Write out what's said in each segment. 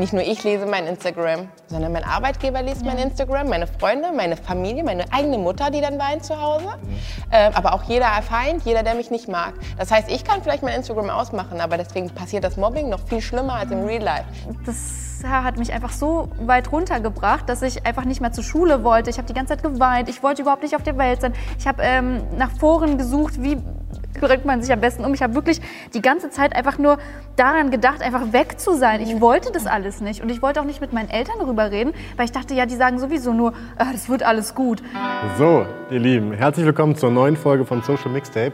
Nicht nur ich lese mein Instagram, sondern mein Arbeitgeber liest mein Instagram, meine Freunde, meine Familie, meine eigene Mutter, die dann weint zu Hause. Äh, aber auch jeder Feind, jeder, der mich nicht mag. Das heißt, ich kann vielleicht mein Instagram ausmachen, aber deswegen passiert das Mobbing noch viel schlimmer als im Real Life. Das hat mich einfach so weit runtergebracht, dass ich einfach nicht mehr zur Schule wollte. Ich habe die ganze Zeit geweint. Ich wollte überhaupt nicht auf der Welt sein. Ich habe ähm, nach Foren gesucht, wie bringt man sich am besten um. Ich habe wirklich die ganze Zeit einfach nur daran gedacht, einfach weg zu sein. Ich wollte das alles nicht. Und ich wollte auch nicht mit meinen Eltern darüber reden, weil ich dachte, ja, die sagen sowieso nur, ah, das wird alles gut. So, ihr Lieben, herzlich willkommen zur neuen Folge von Social Mixtape.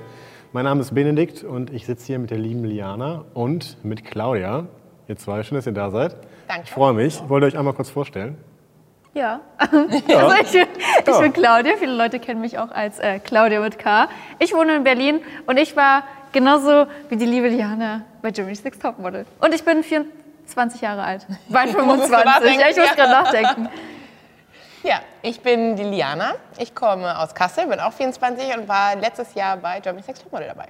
Mein Name ist Benedikt und ich sitze hier mit der lieben Liana und mit Claudia. Ihr zwei, schön, dass ihr da seid. Danke. Ich freue mich. Wollt ihr euch einmal kurz vorstellen? Ja. Also ich, bin- ich bin Claudia. Viele Leute kennen mich auch als äh, Claudia mit K. Ich wohne in Berlin und ich war genauso wie die liebe Liana bei Germany's Next Topmodel. Und ich bin 24 Jahre alt. Bald 25. nachdenken, Ja, ich muss ja. gerade nachdenken. Ja, ich bin die Liana. Ich komme aus Kassel, bin auch 24 und war letztes Jahr bei Germany's Next Topmodel dabei.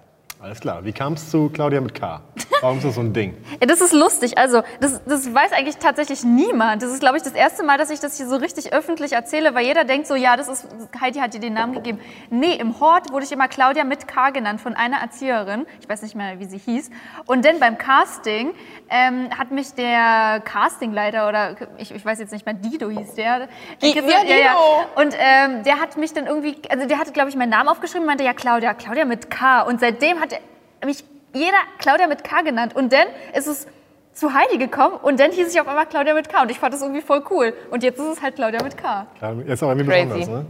Alles klar. Wie kam es zu Claudia mit K? Warum ist das so ein Ding? Ja, das ist lustig. Also, das, das weiß eigentlich tatsächlich niemand. Das ist, glaube ich, das erste Mal, dass ich das hier so richtig öffentlich erzähle, weil jeder denkt so, ja, das ist, Heidi hat dir den Namen gegeben. Nee, im Hort wurde ich immer Claudia mit K genannt von einer Erzieherin. Ich weiß nicht mehr, wie sie hieß. Und dann beim Casting ähm, hat mich der Castingleiter oder ich, ich weiß jetzt nicht mehr, Dido hieß der. Di- gesagt, ja, Dido. Und ähm, der hat mich dann irgendwie, also der hat, glaube ich, meinen Namen aufgeschrieben und meinte, ja, Claudia, Claudia mit K. Und seitdem hat er mich jeder Claudia mit K genannt. Und dann ist es zu Heidi gekommen und dann hieß ich auf einmal Claudia mit K. Und ich fand das irgendwie voll cool. Und jetzt ist es halt Claudia mit K. Ist aber irgendwie Crazy. besonders, ne?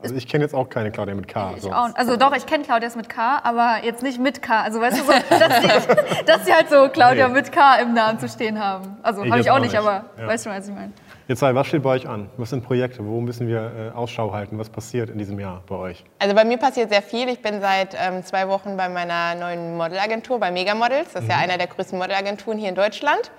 Also ich kenne jetzt auch keine Claudia mit K. Ich so. auch, also doch, ich kenne Claudias mit K, aber jetzt nicht mit K. Also weißt du so, dass sie, dass sie halt so Claudia Nee. mit K im Namen zu stehen haben. Also habe ich jetzt auch auch nicht, nicht. aber Ja. weißt du, was ich meine. Ihr zwei, was steht bei euch an? Was sind Projekte? Wo müssen wir äh, Ausschau halten? Was passiert in diesem Jahr bei euch? Also bei mir passiert sehr viel. Ich bin seit ähm, zwei Wochen bei meiner neuen Modelagentur, bei Mega Models. Das ist ja einer der größten Modelagenturen hier in Deutschland.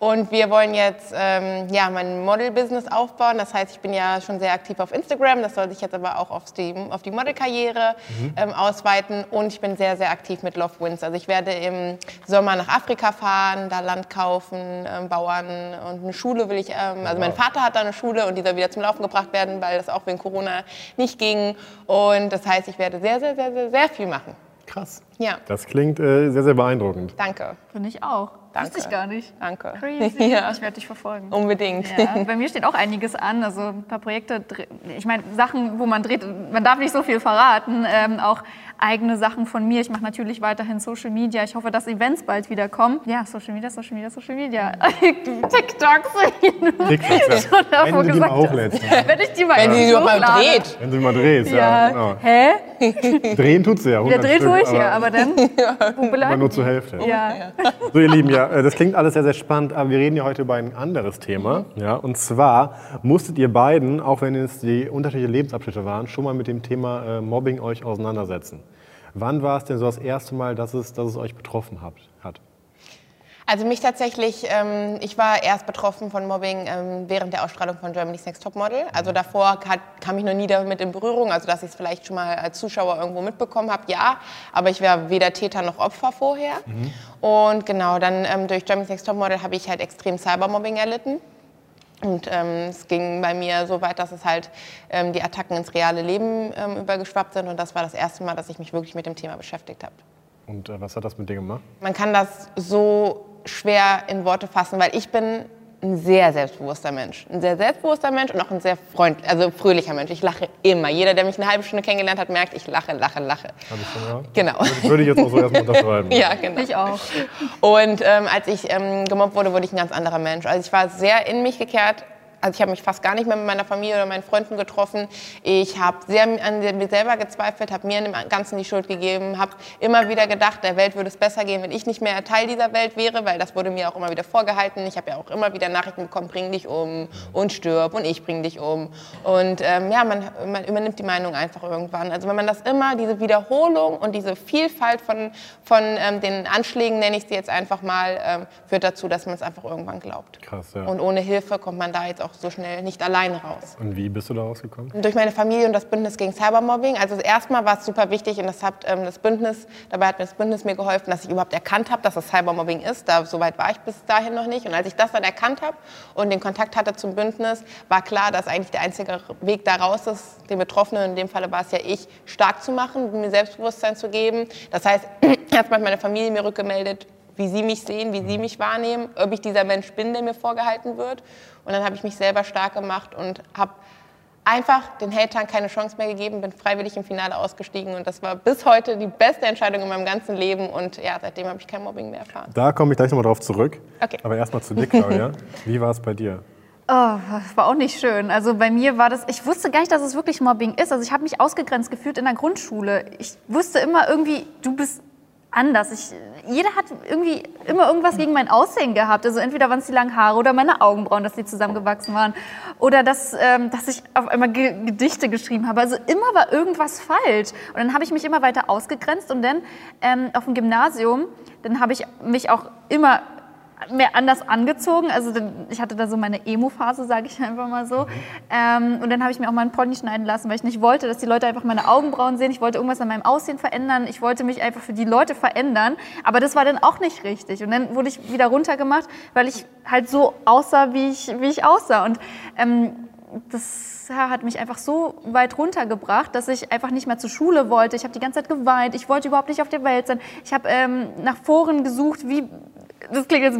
Und wir wollen jetzt ähm, ja, mein Model-Business aufbauen. Das heißt, ich bin ja schon sehr aktiv auf Instagram. Das soll sich jetzt aber auch aufs die, auf die Modelkarriere ähm, ausweiten. Und ich bin sehr, sehr aktiv mit Love Wins. Also ich werde im Sommer nach Afrika fahren, da Land kaufen, ähm, Bauern und eine Schule will ich. Ähm, also mein Vater hat da eine Schule und die soll wieder zum Laufen gebracht werden, weil das auch wegen Corona nicht ging. Und das heißt, ich werde sehr, sehr, sehr, sehr, sehr viel machen. Krass. Ja, Das klingt äh, sehr, sehr beeindruckend. danke. Finde ich auch. Danke. Wusste ich gar nicht. Danke. Crazy. Ja, Ich werde dich verfolgen. unbedingt. Ja, bei mir steht auch einiges an. Also ein paar Projekte, ich meine, Sachen, wo man dreht, man darf nicht so viel verraten. Ähm, auch eigene Sachen von mir. Ich mache natürlich weiterhin Social Media. Ich hoffe, dass Events bald wieder kommen. Ja, Social Media, Social Media, Social Media. TikToks. TikToks, Schon ja. davor Wenn du die mal hochlädst. Wenn ich die mal Wenn doch mal dreht. Wenn du mal drehst, ja. Ja, genau. hä? Drehen tut sie ja. Ja, 100 dreht Stück, tue ich ja, aber dann. Wo aber nur die? zur Hälfte. Ja. So, ihr Lieben, ja, äh, das klingt alles sehr, sehr spannend, aber wir reden ja heute über ein anderes Thema. Ja, und zwar musstet ihr beiden, auch wenn es die unterschiedlichen Lebensabschnitte waren, schon mal mit dem Thema äh, Mobbing euch auseinandersetzen. Wann war es denn so das erste Mal, dass es, dass es euch betroffen hat? Also mich tatsächlich, ähm, ich war erst betroffen von Mobbing ähm, während der Ausstrahlung von Germany's Next Topmodel. Also davor hat, kam ich noch nie damit in Berührung, also dass ich es vielleicht schon mal als Zuschauer irgendwo mitbekommen habe, ja. Aber ich war weder Täter noch Opfer vorher. Und genau, dann ähm, durch Germany's Next Topmodel habe ich halt extrem Cybermobbing erlitten. Und ähm, es ging bei mir so weit, dass es halt ähm, die Attacken ins reale Leben ähm, übergeschwappt sind. Und das war das erste Mal, dass ich mich wirklich mit dem Thema beschäftigt habe. Und äh, was hat das mit dir gemacht? Man kann das so schwer in Worte fassen, weil ich bin ein sehr selbstbewusster Mensch. Ein sehr selbstbewusster Mensch und auch ein sehr freundlicher, also fröhlicher Mensch. Ich lache immer. Jeder, der mich eine halbe Stunde kennengelernt hat, merkt, ich lache, lache, lache. Hab ich schon gehört? Genau. Würde ich jetzt auch so erstmal unterschreiben. Ja, genau. Ich auch. Und ähm, als ich ähm, gemobbt wurde, wurde ich ein ganz anderer Mensch. Also ich war sehr in mich gekehrt. Also ich habe mich fast gar nicht mehr mit meiner Familie oder meinen Freunden getroffen. Ich habe sehr an mir selber gezweifelt, habe mir an dem Ganzen die Schuld gegeben, habe immer wieder gedacht, der Welt würde es besser gehen, wenn ich nicht mehr Teil dieser Welt wäre, weil das wurde mir auch immer wieder vorgehalten. Ich habe ja auch immer wieder Nachrichten bekommen, bring dich um und stirb und ich bring dich um. Und ähm, ja, man, man übernimmt die Meinung einfach irgendwann. Also wenn man das immer, diese Wiederholung und diese Vielfalt von, von ähm, den Anschlägen, nenne ich sie jetzt einfach mal, ähm, führt dazu, dass man es einfach irgendwann glaubt. Krass, ja. Und ohne Hilfe kommt man da jetzt auch so schnell nicht alleine raus. Und wie bist du da rausgekommen? Durch meine Familie und das Bündnis gegen Cybermobbing. Also erstmal war es super wichtig und das hat ähm, das Bündnis, dabei hat mir das Bündnis mir geholfen, dass ich überhaupt erkannt habe, dass das Cybermobbing ist. Da, so weit war ich bis dahin noch nicht. Und als ich das dann erkannt habe und den Kontakt hatte zum Bündnis, war klar, dass eigentlich der einzige Weg da raus ist, den Betroffenen, in dem Falle war es ja ich, stark zu machen, mir Selbstbewusstsein zu geben. Das heißt, erstmal hat meine Familie mir rückgemeldet, wie sie mich sehen, wie sie mich wahrnehmen, ob ich dieser Mensch bin, der mir vorgehalten wird. Und dann habe ich mich selber stark gemacht und habe einfach den Hatern keine Chance mehr gegeben, bin freiwillig im Finale ausgestiegen und das war bis heute die beste Entscheidung in meinem ganzen Leben und ja, seitdem habe ich kein Mobbing mehr erfahren. Da komme ich gleich nochmal drauf zurück. Okay. Aber erstmal zu dir, Claudia. Wie war es bei dir? Oh, das war auch nicht schön. Also bei mir war das, ich wusste gar nicht, dass es wirklich Mobbing ist. Also ich habe mich ausgegrenzt gefühlt in der Grundschule. Ich wusste immer irgendwie, du bist anders. Ich, jeder hat irgendwie immer irgendwas gegen mein Aussehen gehabt. Also entweder waren es die langen Haare oder meine Augenbrauen, dass die zusammengewachsen waren. Oder dass, ähm, dass ich auf einmal Ge Gedichte geschrieben habe. Also immer war irgendwas falsch. Und dann habe ich mich immer weiter ausgegrenzt. Und dann ähm, auf dem Gymnasium, dann habe ich mich auch immer mehr anders angezogen. Also ich hatte da so meine Emo-Phase, sage ich einfach mal so. Ähm, und dann habe ich mir auch mal einen Pony schneiden lassen, weil ich nicht wollte, dass die Leute einfach meine Augenbrauen sehen. Ich wollte irgendwas an meinem Aussehen verändern. Ich wollte mich einfach für die Leute verändern. Aber das war dann auch nicht richtig. Und dann wurde ich wieder runtergemacht, weil ich halt so aussah, wie ich, wie ich aussah. Und ähm, das hat mich einfach so weit runtergebracht, dass ich einfach nicht mehr zur Schule wollte. Ich habe die ganze Zeit geweint. Ich wollte überhaupt nicht auf der Welt sein. Ich habe ähm, nach Foren gesucht, wie das klingt jetzt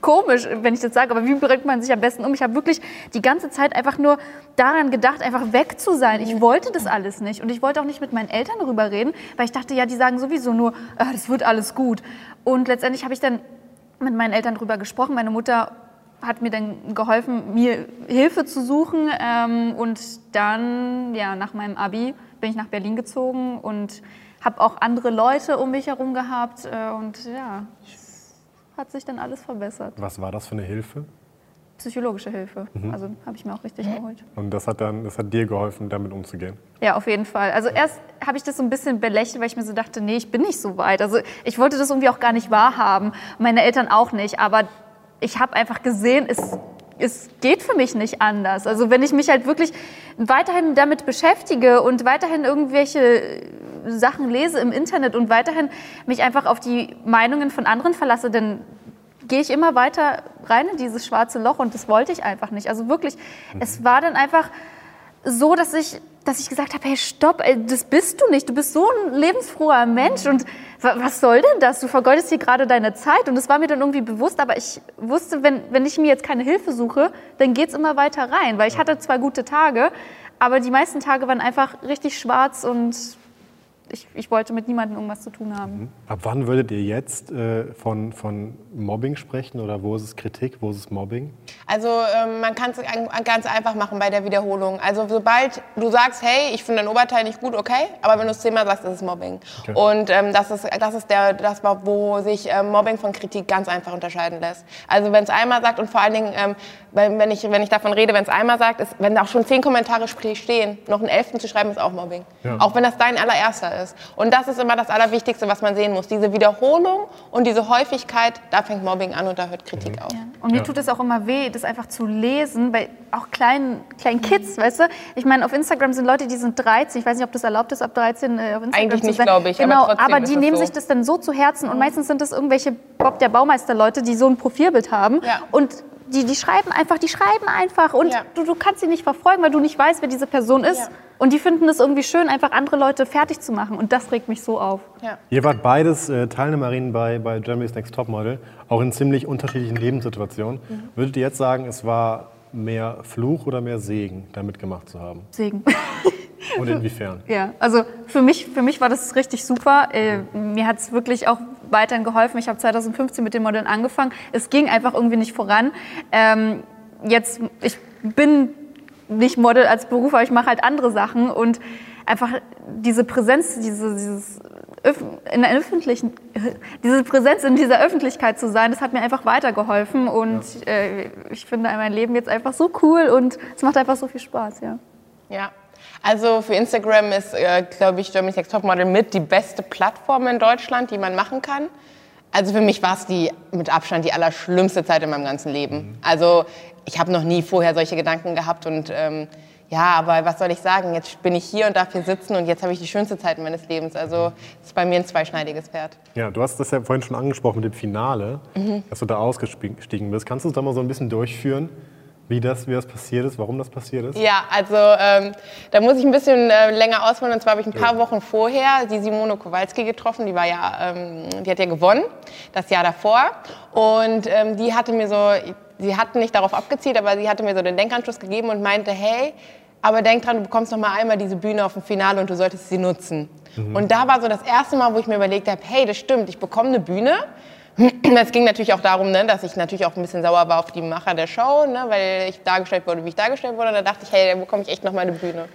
komisch, wenn ich das sage, aber wie bringt man sich am besten um? Ich habe wirklich die ganze Zeit einfach nur daran gedacht, einfach weg zu sein. Ich wollte das alles nicht und ich wollte auch nicht mit meinen Eltern darüber reden, weil ich dachte, ja, die sagen sowieso nur, ah, das wird alles gut. Und letztendlich habe ich dann mit meinen Eltern darüber gesprochen. Meine Mutter hat mir dann geholfen, mir Hilfe zu suchen. Ähm, und dann, ja, nach meinem Abi bin ich nach Berlin gezogen und habe auch andere Leute um mich herum gehabt. Äh, und ja, hat sich dann alles verbessert. Was war das für eine Hilfe? Psychologische Hilfe. Mhm. Also habe ich mir auch richtig geholt. Und das hat dann, das hat dir geholfen, damit umzugehen? Ja, auf jeden Fall. Also erst habe ich das so ein bisschen belächelt, weil ich mir so dachte, nee, ich bin nicht so weit. Also ich wollte das irgendwie auch gar nicht wahrhaben. Meine Eltern auch nicht. Aber ich habe einfach gesehen, es, es geht für mich nicht anders. Also wenn ich mich halt wirklich weiterhin damit beschäftige und weiterhin irgendwelche Sachen lese im Internet und weiterhin mich einfach auf die Meinungen von anderen verlasse, dann gehe ich immer weiter rein in dieses schwarze Loch und das wollte ich einfach nicht. Also wirklich, mhm. es war dann einfach so, dass ich, dass ich gesagt habe, hey, stopp, ey, das bist du nicht. Du bist so ein lebensfroher Mensch und was soll denn das? Du vergeudest hier gerade deine Zeit und das war mir dann irgendwie bewusst, aber ich wusste, wenn, wenn ich mir jetzt keine Hilfe suche, dann geht es immer weiter rein, weil ich hatte zwei gute Tage, aber die meisten Tage waren einfach richtig schwarz und ich, ich wollte mit niemandem irgendwas zu tun haben. Mhm. Ab wann würdet ihr jetzt äh, von, von Mobbing sprechen oder wo ist es Kritik, wo ist es Mobbing? Also ähm, man kann es ganz einfach machen bei der Wiederholung. Also sobald du sagst, hey, ich finde dein Oberteil nicht gut, okay, aber wenn du es zehnmal sagst, ist es Mobbing. Okay. Und ähm, das ist, das ist der, das, wo sich ähm, Mobbing von Kritik ganz einfach unterscheiden lässt. Also wenn es einmal sagt und vor allen Dingen, ähm, wenn, ich, wenn ich davon rede, wenn es einmal sagt, ist, wenn da auch schon zehn Kommentare stehen, noch einen elften zu schreiben, ist auch Mobbing. Ja. Auch wenn das dein allererster ist ist. Und das ist immer das Allerwichtigste, was man sehen muss. Diese Wiederholung und diese Häufigkeit, da fängt Mobbing an und da hört Kritik mhm. auf. Ja. Und mir ja. tut es auch immer weh, das einfach zu lesen, bei auch kleinen, kleinen Kids, weißt du? Ich meine, auf Instagram sind Leute, die sind 13, ich weiß nicht, ob das erlaubt ist, ab 13 äh, auf Instagram Eigentlich nicht, glaube ich. Genau, aber, aber die nehmen so. sich das dann so zu Herzen und meistens sind das irgendwelche Bob der Baumeister-Leute, die so ein Profilbild haben ja. und die, die schreiben einfach, die schreiben einfach und ja. du, du kannst sie nicht verfolgen, weil du nicht weißt, wer diese Person ist. Ja. Und die finden es irgendwie schön, einfach andere Leute fertig zu machen. Und das regt mich so auf. Ja. Ihr wart beides äh, Teilnehmerinnen bei, bei Germany's Next Topmodel, auch in ziemlich unterschiedlichen Lebenssituationen. Mhm. Würdet ihr jetzt sagen, es war mehr Fluch oder mehr Segen, da mitgemacht zu haben? Segen. Und inwiefern? Ja, also für mich, für mich war das richtig super. Äh, mir hat es wirklich auch weiterhin geholfen. Ich habe 2015 mit den Modeln angefangen. Es ging einfach irgendwie nicht voran. Ähm, jetzt, ich bin nicht Model als Beruf, aber ich mache halt andere Sachen und einfach diese Präsenz, diese, dieses in der öffentlichen, diese Präsenz in dieser Öffentlichkeit zu sein, das hat mir einfach weitergeholfen und ja. äh, ich finde mein Leben jetzt einfach so cool und es macht einfach so viel Spaß, ja. Ja, also für Instagram ist, äh, glaube ich, Germany's Next Topmodel mit die beste Plattform in Deutschland, die man machen kann. Also für mich war es die mit Abstand die allerschlimmste Zeit in meinem ganzen Leben. Mhm. Also ich habe noch nie vorher solche Gedanken gehabt und ähm, ja, aber was soll ich sagen? Jetzt bin ich hier und darf hier sitzen und jetzt habe ich die schönste Zeit meines Lebens. Also es ist bei mir ein zweischneidiges Pferd. Ja, du hast das ja vorhin schon angesprochen mit dem Finale, mhm. dass du da ausgestiegen bist. Kannst du uns da mal so ein bisschen durchführen? Wie das, wie das passiert ist, warum das passiert ist? Ja, also ähm, da muss ich ein bisschen äh, länger ausholen. Und zwar habe ich ein paar ja. Wochen vorher die Simone Kowalski getroffen. Die war ja, ähm, die hat ja gewonnen das Jahr davor. Und ähm, die hatte mir so, sie hat nicht darauf abgezielt, aber sie hatte mir so den Denkanschluss gegeben und meinte, hey, aber denk dran, du bekommst noch mal einmal diese Bühne auf dem Finale und du solltest sie nutzen. Mhm. Und da war so das erste Mal, wo ich mir überlegt habe, hey, das stimmt, ich bekomme eine Bühne. Es ging natürlich auch darum, ne, dass ich natürlich auch ein bisschen sauer war auf die Macher der Show, ne, weil ich dargestellt wurde, wie ich dargestellt wurde. Und da dachte ich, hey, da bekomme ich echt noch mal eine Bühne.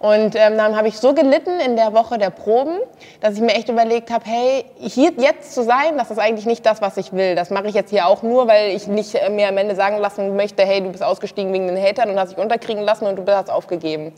Und ähm, dann habe ich so gelitten in der Woche der Proben, dass ich mir echt überlegt habe, hey, hier jetzt zu sein, das ist eigentlich nicht das, was ich will. Das mache ich jetzt hier auch nur, weil ich nicht äh, mir am Ende sagen lassen möchte, hey, du bist ausgestiegen wegen den Hatern und hast dich unterkriegen lassen und du hast aufgegeben.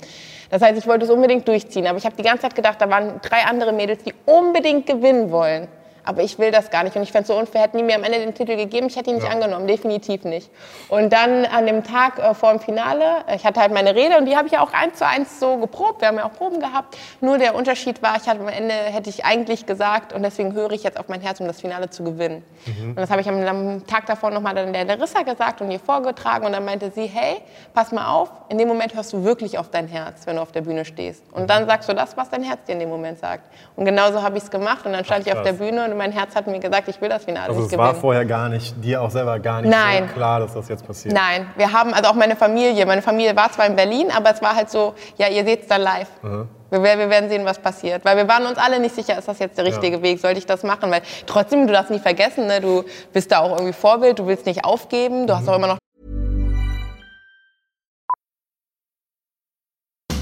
Das heißt, ich wollte es unbedingt durchziehen. Aber ich habe die ganze Zeit gedacht, da waren drei andere Mädels, die unbedingt gewinnen wollen aber ich will das gar nicht. Und ich fände es so unfair, hätten die mir am Ende den Titel gegeben, ich hätte ihn nicht ja. angenommen, definitiv nicht. Und dann an dem Tag äh, vor dem Finale, ich hatte halt meine Rede und die habe ich ja auch eins zu eins so geprobt. Wir haben ja auch Proben gehabt. Nur der Unterschied war, ich hatte am Ende hätte ich eigentlich gesagt und deswegen höre ich jetzt auf mein Herz, um das Finale zu gewinnen. Mhm. Und das habe ich am, am, Tag davor nochmal dann der Larissa gesagt und ihr vorgetragen und dann meinte sie, hey, pass mal auf, in dem Moment hörst du wirklich auf dein Herz, wenn du auf der Bühne stehst. Und dann sagst du das, was dein Herz dir in dem Moment sagt. Und genauso habe ich es gemacht und dann stand Ach, ich auf der Bühne und mein Herz hat mir gesagt, ich will das Finale also nicht es war vorher gar nicht, dir auch selber gar nicht Nein. so klar, dass das jetzt passiert? Nein, wir haben, also auch meine Familie, meine Familie war zwar in Berlin, aber es war halt so, ja, ihr seht es dann live. Mhm. Wir, wir, werden sehen, was passiert. Weil wir waren uns alle nicht sicher, ist das jetzt der richtige ja. Weg, sollte ich das machen? Weil trotzdem, du darfst nie vergessen, ne, du bist da auch irgendwie Vorbild, du willst nicht aufgeben, du hast auch immer noch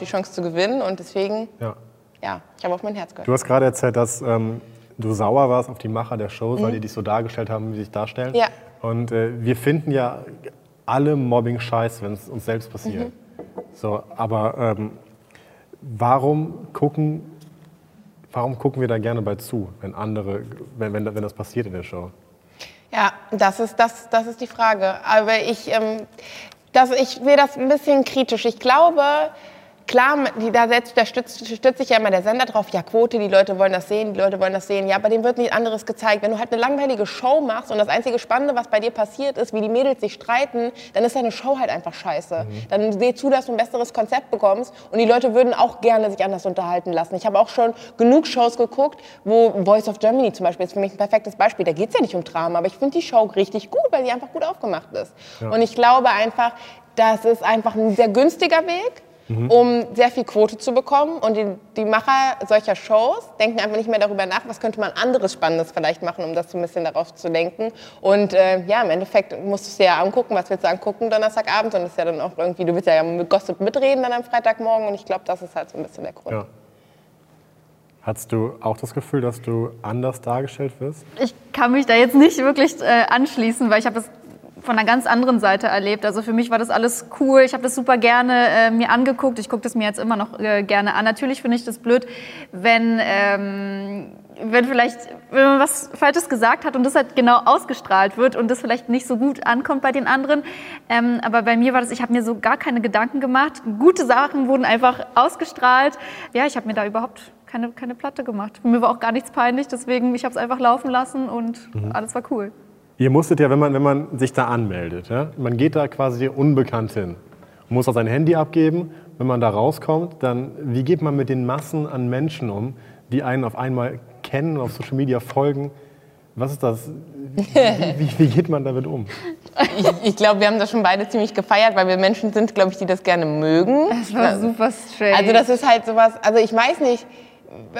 Die Chance zu gewinnen und deswegen, ja, ja ich habe auf mein Herz gehört. Du hast gerade erzählt, dass ähm, du sauer warst auf die Macher der Shows, mhm. weil die dich so dargestellt haben, wie sie sich darstellen. Ja. Und äh, wir finden ja alle Mobbing scheiße, wenn es uns selbst passiert. Mhm. So, aber ähm, warum gucken, warum gucken wir da gerne bei zu, wenn andere, wenn, wenn, wenn das passiert in der Show? Ja, das ist, das, das ist die Frage. Aber ich, ähm, das, ich sehe das ein bisschen kritisch. Ich glaube, Klar, die, da, setzt, da stützt, stützt sich ja immer der Sender drauf, ja Quote, die Leute wollen das sehen, die Leute wollen das sehen. Ja, aber dem wird nichts anderes gezeigt. Wenn du halt eine langweilige Show machst und das einzige Spannende, was bei dir passiert ist, wie die Mädels sich streiten, dann ist deine Show halt einfach scheiße. Mhm. Dann seh zu, dass du ein besseres Konzept bekommst und die Leute würden auch gerne sich anders unterhalten lassen. Ich habe auch schon genug Shows geguckt, wo Voice of Germany zum Beispiel ist für mich ein perfektes Beispiel. Da geht es ja nicht um Drama, aber ich finde die Show richtig gut, weil die einfach gut aufgemacht ist. Ja. Und ich glaube einfach, das ist einfach ein sehr günstiger Weg mhm. um sehr viel Quote zu bekommen. Und die, die, Macher solcher Shows denken einfach nicht mehr darüber nach, was könnte man anderes Spannendes vielleicht machen, um das so ein bisschen darauf zu lenken. Und äh, ja, im Endeffekt musst du es dir ja angucken, was willst du angucken Donnerstagabend. Und das ist ja dann auch irgendwie, du willst ja mit Gossip mitreden dann am Freitagmorgen. Und ich glaube, das ist halt so ein bisschen der Grund. Ja. Hattest du auch das Gefühl, dass du anders dargestellt wirst? Ich kann mich da jetzt nicht wirklich äh, anschließen, weil ich habe das von einer ganz anderen Seite erlebt. Also für mich war das alles cool. Ich habe das super gerne äh, mir angeguckt. Ich gucke das mir jetzt immer noch äh, gerne an. Natürlich finde ich das blöd, wenn, ähm, wenn vielleicht wenn man was Falsches gesagt hat und das halt genau ausgestrahlt wird und das vielleicht nicht so gut ankommt bei den anderen. Ähm, aber bei mir war das, ich habe mir so gar keine Gedanken gemacht. Gute Sachen wurden einfach ausgestrahlt. Ja, ich habe mir da überhaupt keine, keine Platte gemacht. Mir war auch gar nichts peinlich, deswegen ich habe es einfach laufen lassen und mhm. alles war cool. Ihr musstet ja, wenn man, wenn man sich da anmeldet, ja, man geht da quasi unbekannt hin und muss auch sein Handy abgeben. Wenn man da rauskommt, dann wie geht man mit den Massen an Menschen um, die einen auf einmal kennen und auf Social Media folgen? Was ist das? Wie, wie, wie geht man damit um? Ich, ich glaube, wir haben das schon beide ziemlich gefeiert, weil wir Menschen sind, glaube ich, die das gerne mögen. Das war super strange. Also das ist halt sowas, also ich weiß nicht,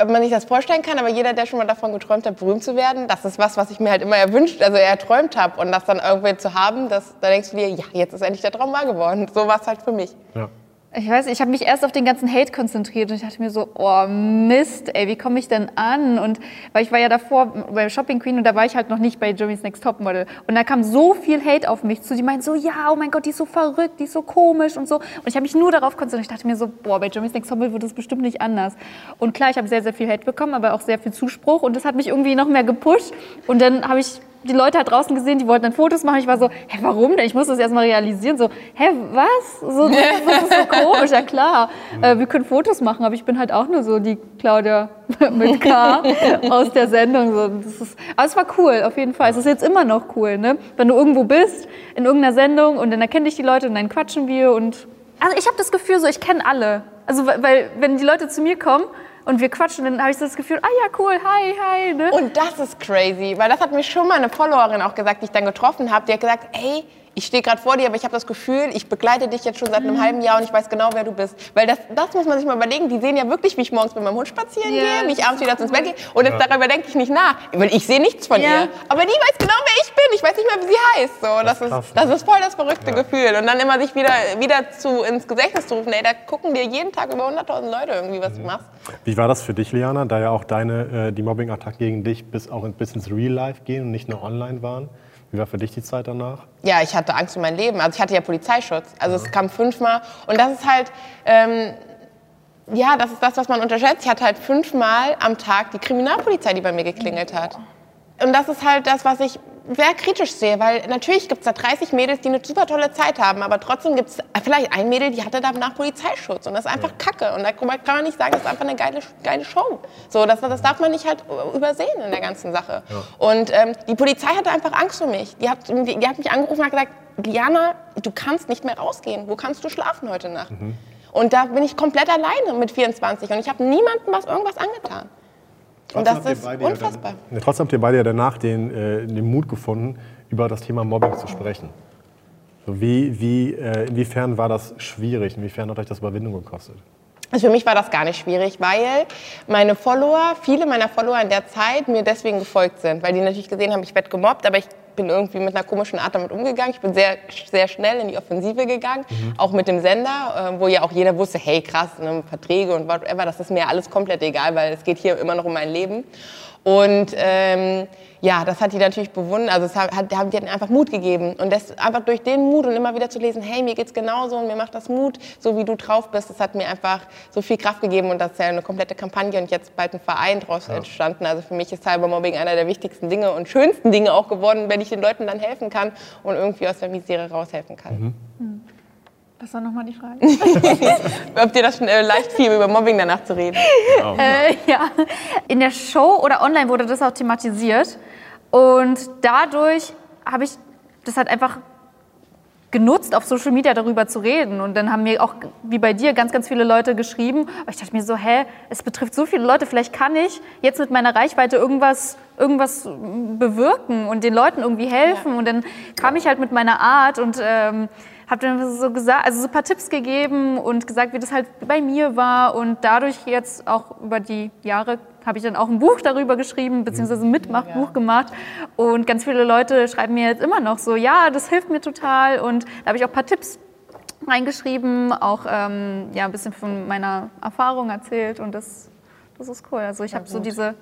ob man sich das vorstellen kann, aber jeder, der schon mal davon geträumt hat, berühmt zu werden, das ist was, was ich mir halt immer erwünscht, also erträumt habe. Und das dann irgendwie zu haben, das, da denkst du dir, ja, jetzt ist endlich der Traum wahr geworden. So war es halt für mich. Ja. Ich weiß, ich habe mich erst auf den ganzen Hate konzentriert und ich dachte mir so, oh Mist, ey, wie komme ich denn an? Und weil ich war ja davor bei Shopping Queen und da war ich halt noch nicht bei Jeremy's Next Topmodel. Und da kam so viel Hate auf mich zu. Die meinten so, ja, oh mein Gott, die ist so verrückt, die ist so komisch und so. Und ich habe mich nur darauf konzentriert. Ich dachte mir so, boah, bei Jeremy's Next Topmodel wird es bestimmt nicht anders. Und klar, ich habe sehr, sehr viel Hate bekommen, aber auch sehr viel Zuspruch und das hat mich irgendwie noch mehr gepusht. Und dann habe ich die Leute halt draußen gesehen, die wollten dann Fotos machen. Ich war so, hä, warum denn? Ich muss das erstmal realisieren. So, hä, was? So, das, das ist so komisch, ja klar. Äh, wir können Fotos machen, aber ich bin halt auch nur so die Claudia mit K aus der Sendung. So, das ist, aber es war cool, auf jeden Fall. Es ist jetzt immer noch cool, ne? Wenn du irgendwo bist, in irgendeiner Sendung und dann erkennen dich die Leute und dann quatschen wir und... Also ich habe das Gefühl so, ich kenne alle. Also weil, wenn die Leute zu mir kommen und wir quatschen, dann habe ich so das Gefühl, ah ja, cool, hi, hi. Ne? Und das ist crazy, weil das hat mir schon mal eine Followerin auch gesagt, die ich dann getroffen habe. Die hat gesagt, ey, ich stehe gerade vor dir, aber ich habe das Gefühl, ich begleite dich jetzt schon seit einem halben Jahr und ich weiß genau, wer du bist. Weil das, das muss man sich mal überlegen. Die sehen ja wirklich, wie ich morgens mit meinem Hund spazieren Ja, gehe, wie ich das abends wieder ins Bett gehe. Und jetzt darüber denke ich nicht nach. Weil ich sehe nichts von Ja. ihr. Aber die weiß genau, wer ich bin. Ich weiß nicht mehr, wie sie heißt. So, das, krass, ist, das ist voll das verrückte Gefühl. Und dann immer sich wieder, wieder zu, ins Gedächtnis zu rufen. Ey, da gucken dir jeden Tag über 100.000 Leute irgendwie, was du machst. Wie war das für dich, Liana, da ja auch deine, äh, die Mobbing-Attacken gegen dich bis auch in, bis ins Real Life gehen und nicht nur online waren? Wie war für dich die Zeit danach? Ja, ich hatte Angst um mein Leben. Also ich hatte ja Polizeischutz. Also es kam fünfmal. Und das ist halt, ähm, ja, das ist das, was man unterschätzt. Ich hatte halt fünfmal am Tag die Kriminalpolizei, die bei mir geklingelt hat. Und das ist halt das, was ich sehr kritisch sehe, weil natürlich gibt es da 30 Mädels, die eine super tolle Zeit haben, aber trotzdem gibt es vielleicht ein Mädel, die hatte danach Polizeischutz und das ist einfach Kacke. Und da kann man nicht sagen, das ist einfach eine geile, geile Show. So, das, das darf man nicht halt übersehen in der ganzen Sache. Und ähm, die Polizei hatte einfach Angst um mich. Die hat, die, die hat mich angerufen und hat gesagt, Diana, du kannst nicht mehr rausgehen. Wo kannst du schlafen heute Nacht? Und da bin ich komplett alleine mit 24 und ich habe niemandem was irgendwas angetan. Und das ist beide ja unfassbar. dann, trotzdem habt ihr beide ja danach den, äh, den Mut gefunden, über das Thema Mobbing zu sprechen. So wie, wie, äh, inwiefern war das schwierig? Inwiefern hat euch das Überwindung gekostet? Also für mich war das gar nicht schwierig, weil meine Follower, viele meiner Follower in der Zeit mir deswegen gefolgt sind, weil die natürlich gesehen haben, ich werde gemobbt, aber ich bin irgendwie mit einer komischen Art damit umgegangen. Ich bin sehr, sehr schnell in die Offensive gegangen, auch mit dem Sender, äh, wo ja auch jeder wusste, hey krass, ne, Verträge und whatever, das ist mir alles komplett egal, weil es geht hier immer noch um mein Leben. Und ähm, ja, das hat die natürlich bewundert, also es hat, hat, die haben einfach Mut gegeben. Und das einfach durch den Mut und immer wieder zu lesen, hey, mir geht's genauso und mir macht das Mut, so wie du drauf bist, das hat mir einfach so viel Kraft gegeben und das ist ja eine komplette Kampagne und jetzt bald ein Verein daraus entstanden. Also für mich ist Cybermobbing einer der wichtigsten Dinge und schönsten Dinge auch geworden, wenn ich den Leuten dann helfen kann und irgendwie aus der Misere raushelfen kann. Was war nochmal die Frage? Ob dir das schon äh, leicht fiel, über Mobbing danach zu reden? Äh, ja. In der Show oder online wurde das auch thematisiert. Und dadurch habe ich das halt einfach genutzt, auf Social Media darüber zu reden. Und dann haben mir auch, wie bei dir, ganz, ganz viele Leute geschrieben. Aber ich dachte mir so, hä, es betrifft so viele Leute, vielleicht kann ich jetzt mit meiner Reichweite irgendwas, irgendwas bewirken und den Leuten irgendwie helfen. Und dann kam ich halt mit meiner Art und ähm, habe dann so gesagt, also so ein paar Tipps gegeben und gesagt, wie das halt bei mir war. Und dadurch jetzt auch über die Jahre habe ich dann auch ein Buch darüber geschrieben, beziehungsweise ein Mitmachbuch gemacht. Und ganz viele Leute schreiben mir jetzt immer noch so, ja, das hilft mir total. Und da habe ich auch ein paar Tipps reingeschrieben, auch ähm, ja, ein bisschen von meiner Erfahrung erzählt. Und das, das ist cool. Also ich habe so diese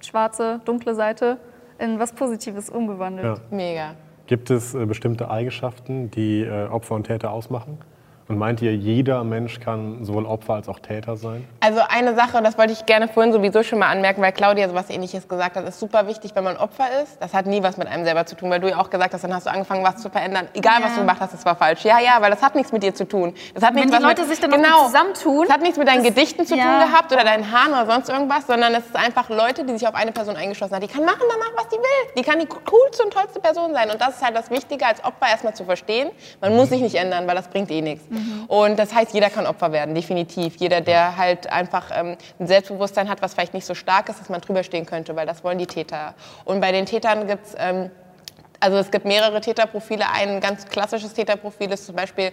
schwarze, dunkle Seite in was Positives umgewandelt. Ja. Mega. Gibt es äh, bestimmte Eigenschaften, die äh, Opfer und Täter ausmachen? Und meint ihr, jeder Mensch kann sowohl Opfer als auch Täter sein? Also eine Sache, das wollte ich gerne vorhin sowieso schon mal anmerken, weil Claudia sowas ähnliches gesagt hat, ist super wichtig, wenn man Opfer ist. Das hat nie was mit einem selber zu tun, weil du ja auch gesagt hast, dann hast du angefangen, was zu verändern. Egal, was Ja. du gemacht hast, das war falsch. Ja, ja, weil das hat nichts mit dir zu tun. Das hat Wenn nichts die was Leute mit, sich dann auch genau, zusammentun, Das hat nichts mit deinen das- Gedichten zu ja. tun gehabt oder deinen Haaren oder sonst irgendwas, sondern es ist einfach Leute, die sich auf eine Person eingeschlossen haben. Die kann machen danach, was die will. Die kann die coolste und tollste Person sein. Und das ist halt das Wichtige, als Opfer erstmal zu verstehen. Man muss sich nicht ändern, weil das bringt eh nichts. Und das heißt, jeder kann Opfer werden, definitiv. Jeder, der halt einfach ähm, ein Selbstbewusstsein hat, was vielleicht nicht so stark ist, dass man drüber stehen könnte, weil das wollen die Täter. Und bei den Tätern gibt es, ähm, also es gibt mehrere Täterprofile. Ein ganz klassisches Täterprofil ist zum Beispiel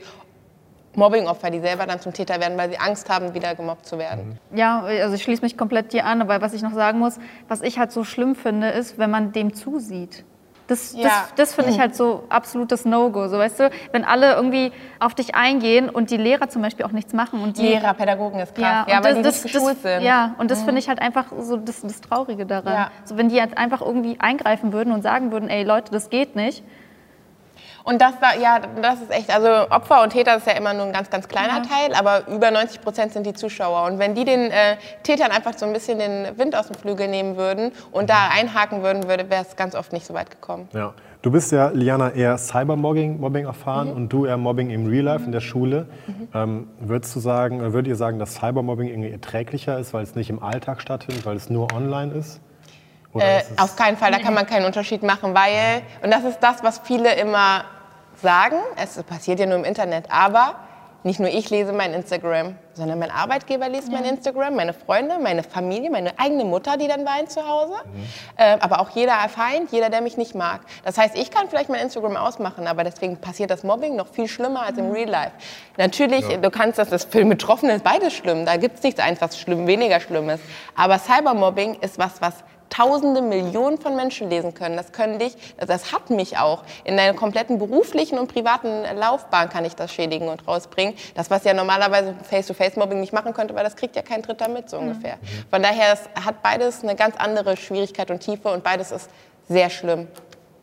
Mobbingopfer, die selber dann zum Täter werden, weil sie Angst haben, wieder gemobbt zu werden. Ja, also ich schließe mich komplett dir an, aber was ich noch sagen muss, was ich halt so schlimm finde, ist, wenn man dem zusieht. Das, Ja. das, das finde ich halt so absolutes No-Go. So, weißt du, wenn alle irgendwie auf dich eingehen und die Lehrer zum Beispiel auch nichts machen und die Lehrer, Pädagogen ist krass, Ja, ja, und weil das, die das, nicht geschult das, sind. Ja, und das finde ich halt einfach so das, das Traurige daran. Ja. So, wenn die jetzt einfach irgendwie eingreifen würden und sagen würden, ey Leute, das geht nicht. Und das, da, ja, das ist echt, also Opfer und Täter ist ja immer nur ein ganz, ganz kleiner Teil, aber über 90 Prozent sind die Zuschauer. Und wenn die den äh, Tätern einfach so ein bisschen den Wind aus dem Flügel nehmen würden und da einhaken würden, würde, wäre es ganz oft nicht so weit gekommen. Ja. Du bist ja, Liana, eher Cybermobbing Mobbing erfahren und du eher Mobbing im Real Life in der Schule. Ähm, würdest du sagen, würdet ihr sagen, dass Cybermobbing irgendwie erträglicher ist, weil es nicht im Alltag stattfindet, weil es nur online ist? Äh, auf keinen Fall, da kann man keinen Unterschied machen, weil, und das ist das, was viele immer sagen, es passiert ja nur im Internet, aber nicht nur ich lese mein Instagram, sondern mein Arbeitgeber liest mein Instagram, meine Freunde, meine Familie, meine eigene Mutter, die dann weint zu Hause, äh, aber auch jeder Feind, jeder, der mich nicht mag. Das heißt, ich kann vielleicht mein Instagram ausmachen, aber deswegen passiert das Mobbing noch viel schlimmer als im Real Life. Natürlich, du kannst das, das für Betroffene ist beides schlimm, da gibt es nichts eins, was schlimm, weniger schlimm ist. Aber Cybermobbing ist was, was Tausende, Millionen von Menschen lesen können. Das können dich, das hat mich auch. In deiner kompletten beruflichen und privaten Laufbahn kann ich das schädigen und rausbringen. Das, was ja normalerweise Face-to-Face-Mobbing nicht machen könnte, weil das kriegt ja kein Dritter mit, so ungefähr. Von daher es hat beides eine ganz andere Schwierigkeit und Tiefe und beides ist sehr schlimm.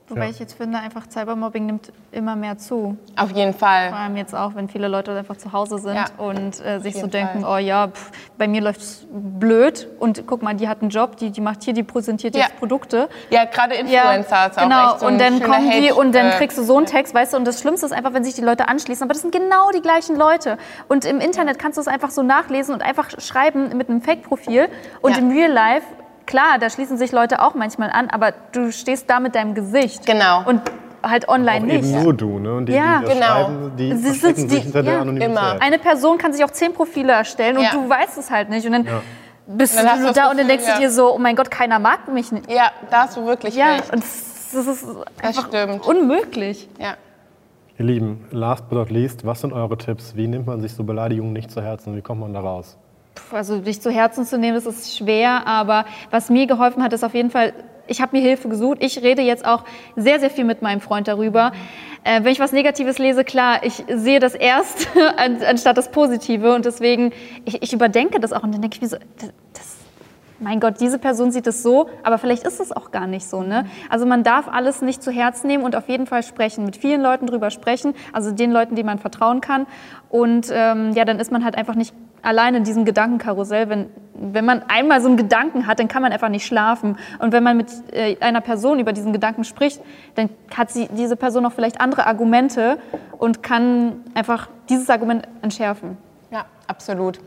Wobei Ja. ich jetzt finde, einfach Cybermobbing nimmt immer mehr zu. Auf jeden Fall. Vor allem jetzt auch, wenn viele Leute einfach zu Hause sind Ja. und äh, sich so denken, Fall. oh ja, pff, bei mir läuft es blöd und guck mal, die hat einen Job, die, die macht hier, die präsentiert Ja. jetzt Produkte. Ja, gerade Influencer ist auch genau. echt so und dann kommen die und dann äh, kriegst du so einen Text, weißt du, und das Schlimmste ist einfach, wenn sich die Leute anschließen, aber das sind genau die gleichen Leute. Und im Internet kannst du es einfach so nachlesen und einfach schreiben mit einem Fake-Profil und Ja. im Real Life, klar, da schließen sich Leute auch manchmal an, aber du stehst da mit deinem Gesicht. Genau. Und halt online auch nicht. eben nur du, ne? Und die, Ja, die das genau. schreiben, die Sie sind sich die- hinter der ja, Anonymität. immer. Eine Person kann sich auch zehn Profile erstellen und Ja. du weißt es halt nicht. Und dann bist Dann hast du das da und dann Gefühl, denkst du ja. dir so, oh mein Gott, keiner mag mich nicht. Ja, da hast du wirklich Ja, recht. und das, das ist einfach stimmt. unmöglich. Ja. Ihr Lieben, last but not least, was sind eure Tipps? Wie nimmt man sich so Beleidigungen nicht zu Herzen? Wie kommt man da raus? Also dich zu Herzen zu nehmen, das ist schwer, aber was mir geholfen hat, ist auf jeden Fall, ich habe mir Hilfe gesucht. Ich rede jetzt auch sehr, sehr viel mit meinem Freund darüber. Äh, wenn ich was Negatives lese, klar, ich sehe das erst an, anstatt das Positive und deswegen, ich, ich überdenke das auch und dann denke ich mir so, das, das mein Gott, diese Person sieht es so, aber vielleicht ist es auch gar nicht so. Ne? Also man darf alles nicht zu Herz nehmen und auf jeden Fall sprechen, mit vielen Leuten drüber sprechen, also den Leuten, denen man vertrauen kann. Und ähm, ja, dann ist man halt einfach nicht allein in diesem Gedankenkarussell. Wenn, wenn man einmal so einen Gedanken hat, dann kann man einfach nicht schlafen. Und wenn man mit äh, einer Person über diesen Gedanken spricht, dann hat sie, diese Person auch vielleicht andere Argumente und kann einfach dieses Argument entschärfen. Ja, absolut.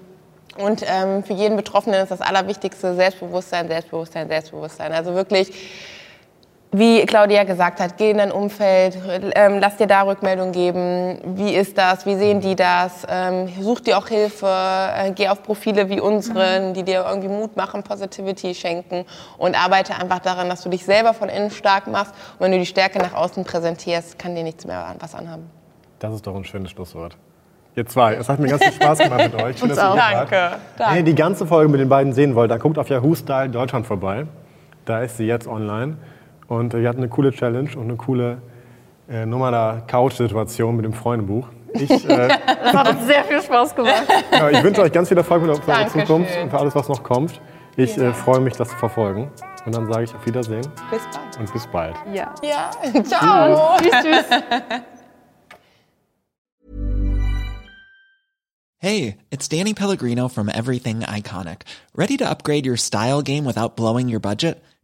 Und ähm, für jeden Betroffenen ist das Allerwichtigste Selbstbewusstsein, Selbstbewusstsein, Selbstbewusstsein. Also wirklich, wie Claudia gesagt hat, geh in dein Umfeld, ähm, lass dir da Rückmeldung geben. Wie ist das? Wie sehen die das? Ähm, such dir auch Hilfe. Äh, geh auf Profile wie unseren, die dir irgendwie Mut machen, Positivity schenken und arbeite einfach daran, dass du dich selber von innen stark machst. Und wenn du die Stärke nach außen präsentierst, kann dir nichts mehr was anhaben. Das ist doch ein schönes Schlusswort. Ihr zwei, es hat mir ganz viel Spaß gemacht mit euch. Schön, dass ihr auch. wart. Danke. Wenn ihr die ganze Folge mit den beiden sehen wollt, dann guckt auf Yahoo Style Deutschland vorbei. Da ist sie jetzt online. Und äh, wir hatten eine coole Challenge und eine coole äh, Nummer der Couch-Situation mit dem Freundebuch. Ich, äh, Das hat uns sehr viel Spaß gemacht. ja, ich wünsche euch ganz viel Erfolg mit eurer. Zukunft und für alles, was noch kommt. Ich äh, freue mich, das zu verfolgen. Und dann sage ich auf Wiedersehen Bis bald. und bis bald. Ja. Ja, ciao. Tschüss, tschüss. Hey, it's Danny Pellegrino from Everything Iconic. Ready to upgrade your style game without blowing your budget?